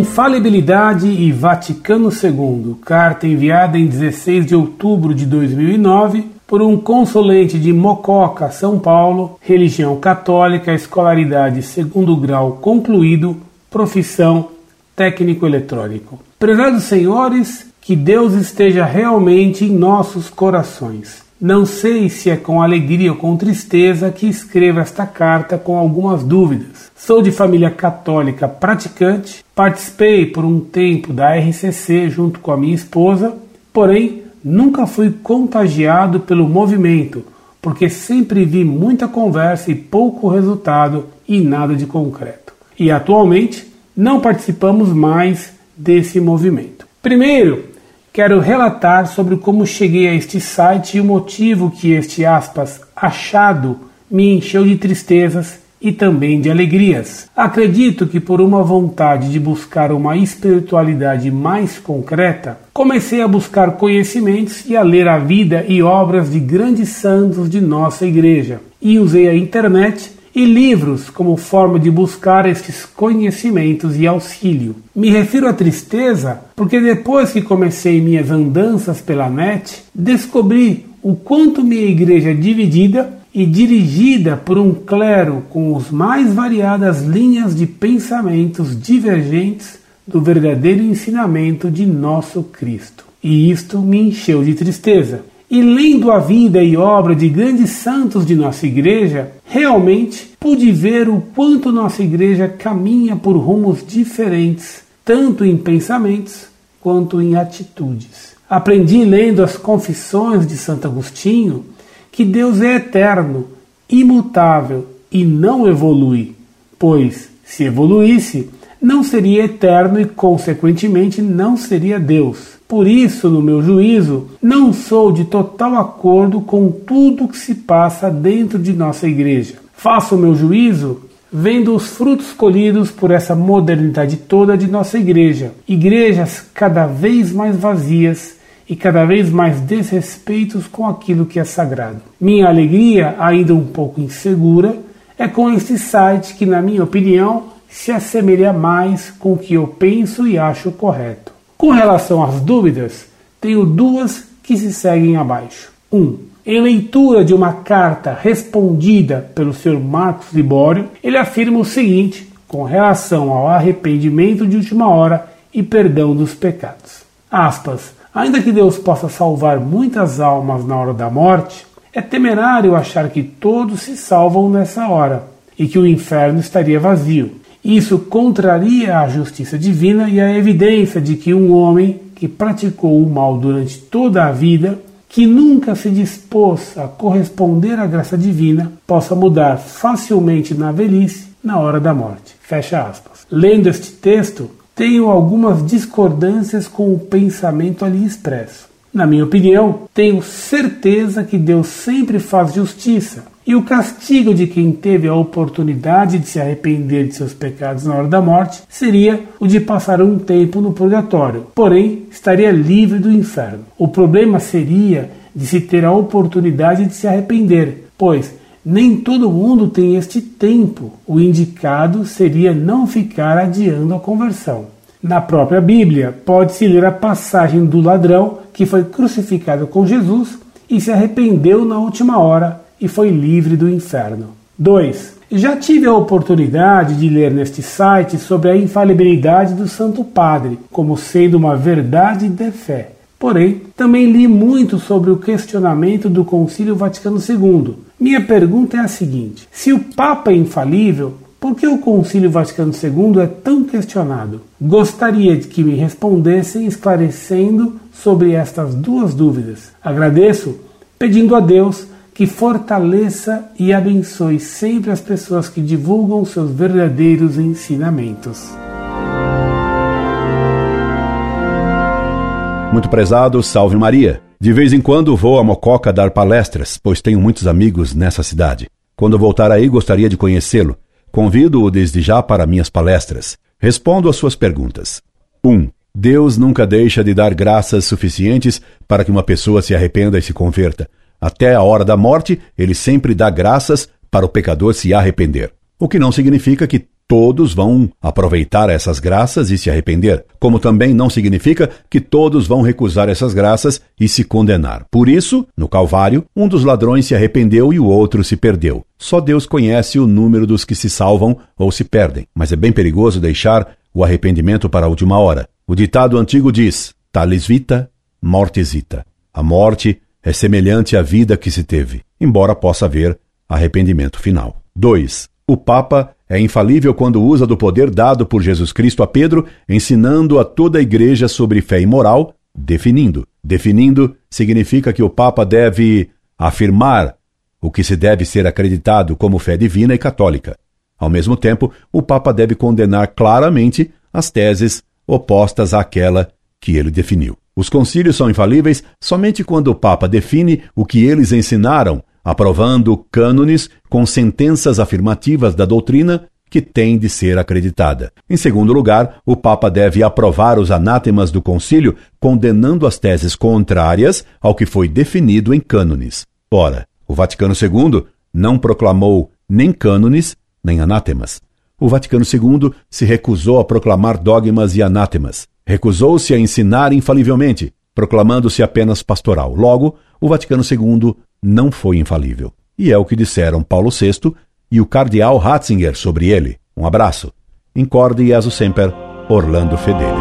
Infalibilidade e Vaticano II, carta enviada em 16 de outubro de 2009 por um consulente de Mococa, São Paulo, religião católica, escolaridade segundo grau concluído, profissão técnico eletrônico. Prezados senhores, que Deus esteja realmente em nossos corações. Não sei se é com alegria ou com tristeza que escrevo esta carta com algumas dúvidas. Sou de família católica praticante, participei por um tempo da RCC junto com a minha esposa, porém nunca fui contagiado pelo movimento, porque sempre vi muita conversa e pouco resultado e nada de concreto. E atualmente não participamos mais desse movimento. Primeiro, quero relatar sobre como cheguei a este site e o motivo que este aspas achado me encheu de tristezas e também de alegrias. Acredito que por uma vontade de buscar uma espiritualidade mais concreta, comecei a buscar conhecimentos e a ler a vida e obras de grandes santos de nossa igreja. E usei a internet e livros como forma de buscar estes conhecimentos e auxílio. Me refiro à tristeza porque depois que comecei minhas andanças pela net, descobri o quanto minha igreja é dividida e dirigida por um clero com as mais variadas linhas de pensamentos divergentes do verdadeiro ensinamento de nosso Cristo. E isto me encheu de tristeza. E lendo a vida e obra de grandes santos de nossa igreja, realmente pude ver o quanto nossa igreja caminha por rumos diferentes, tanto em pensamentos quanto em atitudes. Aprendi lendo as Confissões de Santo Agostinho que Deus é eterno, imutável e não evolui, pois, se evoluísse, não seria eterno e, consequentemente, não seria Deus. Por isso, no meu juízo, não sou de total acordo com tudo que se passa dentro de nossa igreja. Faço o meu juízo vendo os frutos colhidos por essa modernidade toda de nossa igreja. Igrejas cada vez mais vazias e cada vez mais desrespeitos com aquilo que é sagrado. Minha alegria, ainda um pouco insegura, é com este site que, na minha opinião, se assemelha mais com o que eu penso e acho correto. Com relação às dúvidas, tenho duas que se seguem abaixo. 1. Um, em leitura de uma carta respondida pelo Sr. Marcos Libório, ele afirma o seguinte com relação ao arrependimento de última hora e perdão dos pecados. Aspas. Ainda que Deus possa salvar muitas almas na hora da morte, é temerário achar que todos se salvam nessa hora e que o inferno estaria vazio. Isso contraria a justiça divina e a evidência de que um homem que praticou o mal durante toda a vida, que nunca se dispôs a corresponder à graça divina, possa mudar facilmente na velhice, na hora da morte. Fecha aspas. Lendo este texto, tenho algumas discordâncias com o pensamento ali expresso. Na minha opinião, tenho certeza que Deus sempre faz justiça e o castigo de quem teve a oportunidade de se arrepender de seus pecados na hora da morte seria o de passar um tempo no purgatório, porém estaria livre do inferno. O problema seria de se ter a oportunidade de se arrepender, pois nem todo mundo tem este tempo. O indicado seria não ficar adiando a conversão. Na própria Bíblia, pode-se ler a passagem do ladrão que foi crucificado com Jesus e se arrependeu na última hora e foi livre do inferno. 2. Já tive a oportunidade de ler neste site sobre a infalibilidade do Santo Padre, como sendo uma verdade de fé. Porém, também li muito sobre o questionamento do Concílio Vaticano II. Minha pergunta é a seguinte: se o Papa é infalível, por que o Concílio Vaticano II é tão questionado? Gostaria de que me respondessem esclarecendo sobre estas duas dúvidas. Agradeço, pedindo a Deus que fortaleça e abençoe sempre as pessoas que divulgam seus verdadeiros ensinamentos. Muito prezado, salve Maria. De vez em quando vou a Mococa dar palestras, pois tenho muitos amigos nessa cidade. Quando voltar aí, gostaria de conhecê-lo. Convido-o desde já para minhas palestras. Respondo às suas perguntas. 1. Um, Deus nunca deixa de dar graças suficientes para que uma pessoa se arrependa e se converta. Até a hora da morte, ele sempre dá graças para o pecador se arrepender. O que não significa que todos vão aproveitar essas graças e se arrepender, como também não significa que todos vão recusar essas graças e se condenar. Por isso, no Calvário, um dos ladrões se arrependeu e o outro se perdeu. Só Deus conhece o número dos que se salvam ou se perdem, mas é bem perigoso deixar o arrependimento para a última hora. O ditado antigo diz: talis vita, mortis vita. A morte é semelhante à vida que se teve, embora possa haver arrependimento final. 2. O Papa é infalível quando usa do poder dado por Jesus Cristo a Pedro, ensinando a toda a igreja sobre fé e moral, definindo. Definindo significa que o Papa deve afirmar o que se deve ser acreditado como fé divina e católica. Ao mesmo tempo, o Papa deve condenar claramente as teses opostas àquela que ele definiu. Os concílios são infalíveis somente quando o Papa define o que eles ensinaram aprovando cânones com sentenças afirmativas da doutrina que tem de ser acreditada. Em segundo lugar, o Papa deve aprovar os anátemas do concílio, condenando as teses contrárias ao que foi definido em cânones. Ora, o Vaticano II não proclamou nem cânones nem anátemas. O Vaticano II se recusou a proclamar dogmas e anátemas. Recusou-se a ensinar infalivelmente, proclamando-se apenas pastoral. Logo, o Vaticano II não foi infalível. E é o que disseram Paulo VI e o cardeal Ratzinger sobre ele. Um abraço. Incorde Jesus Semper, Orlando Fedeli.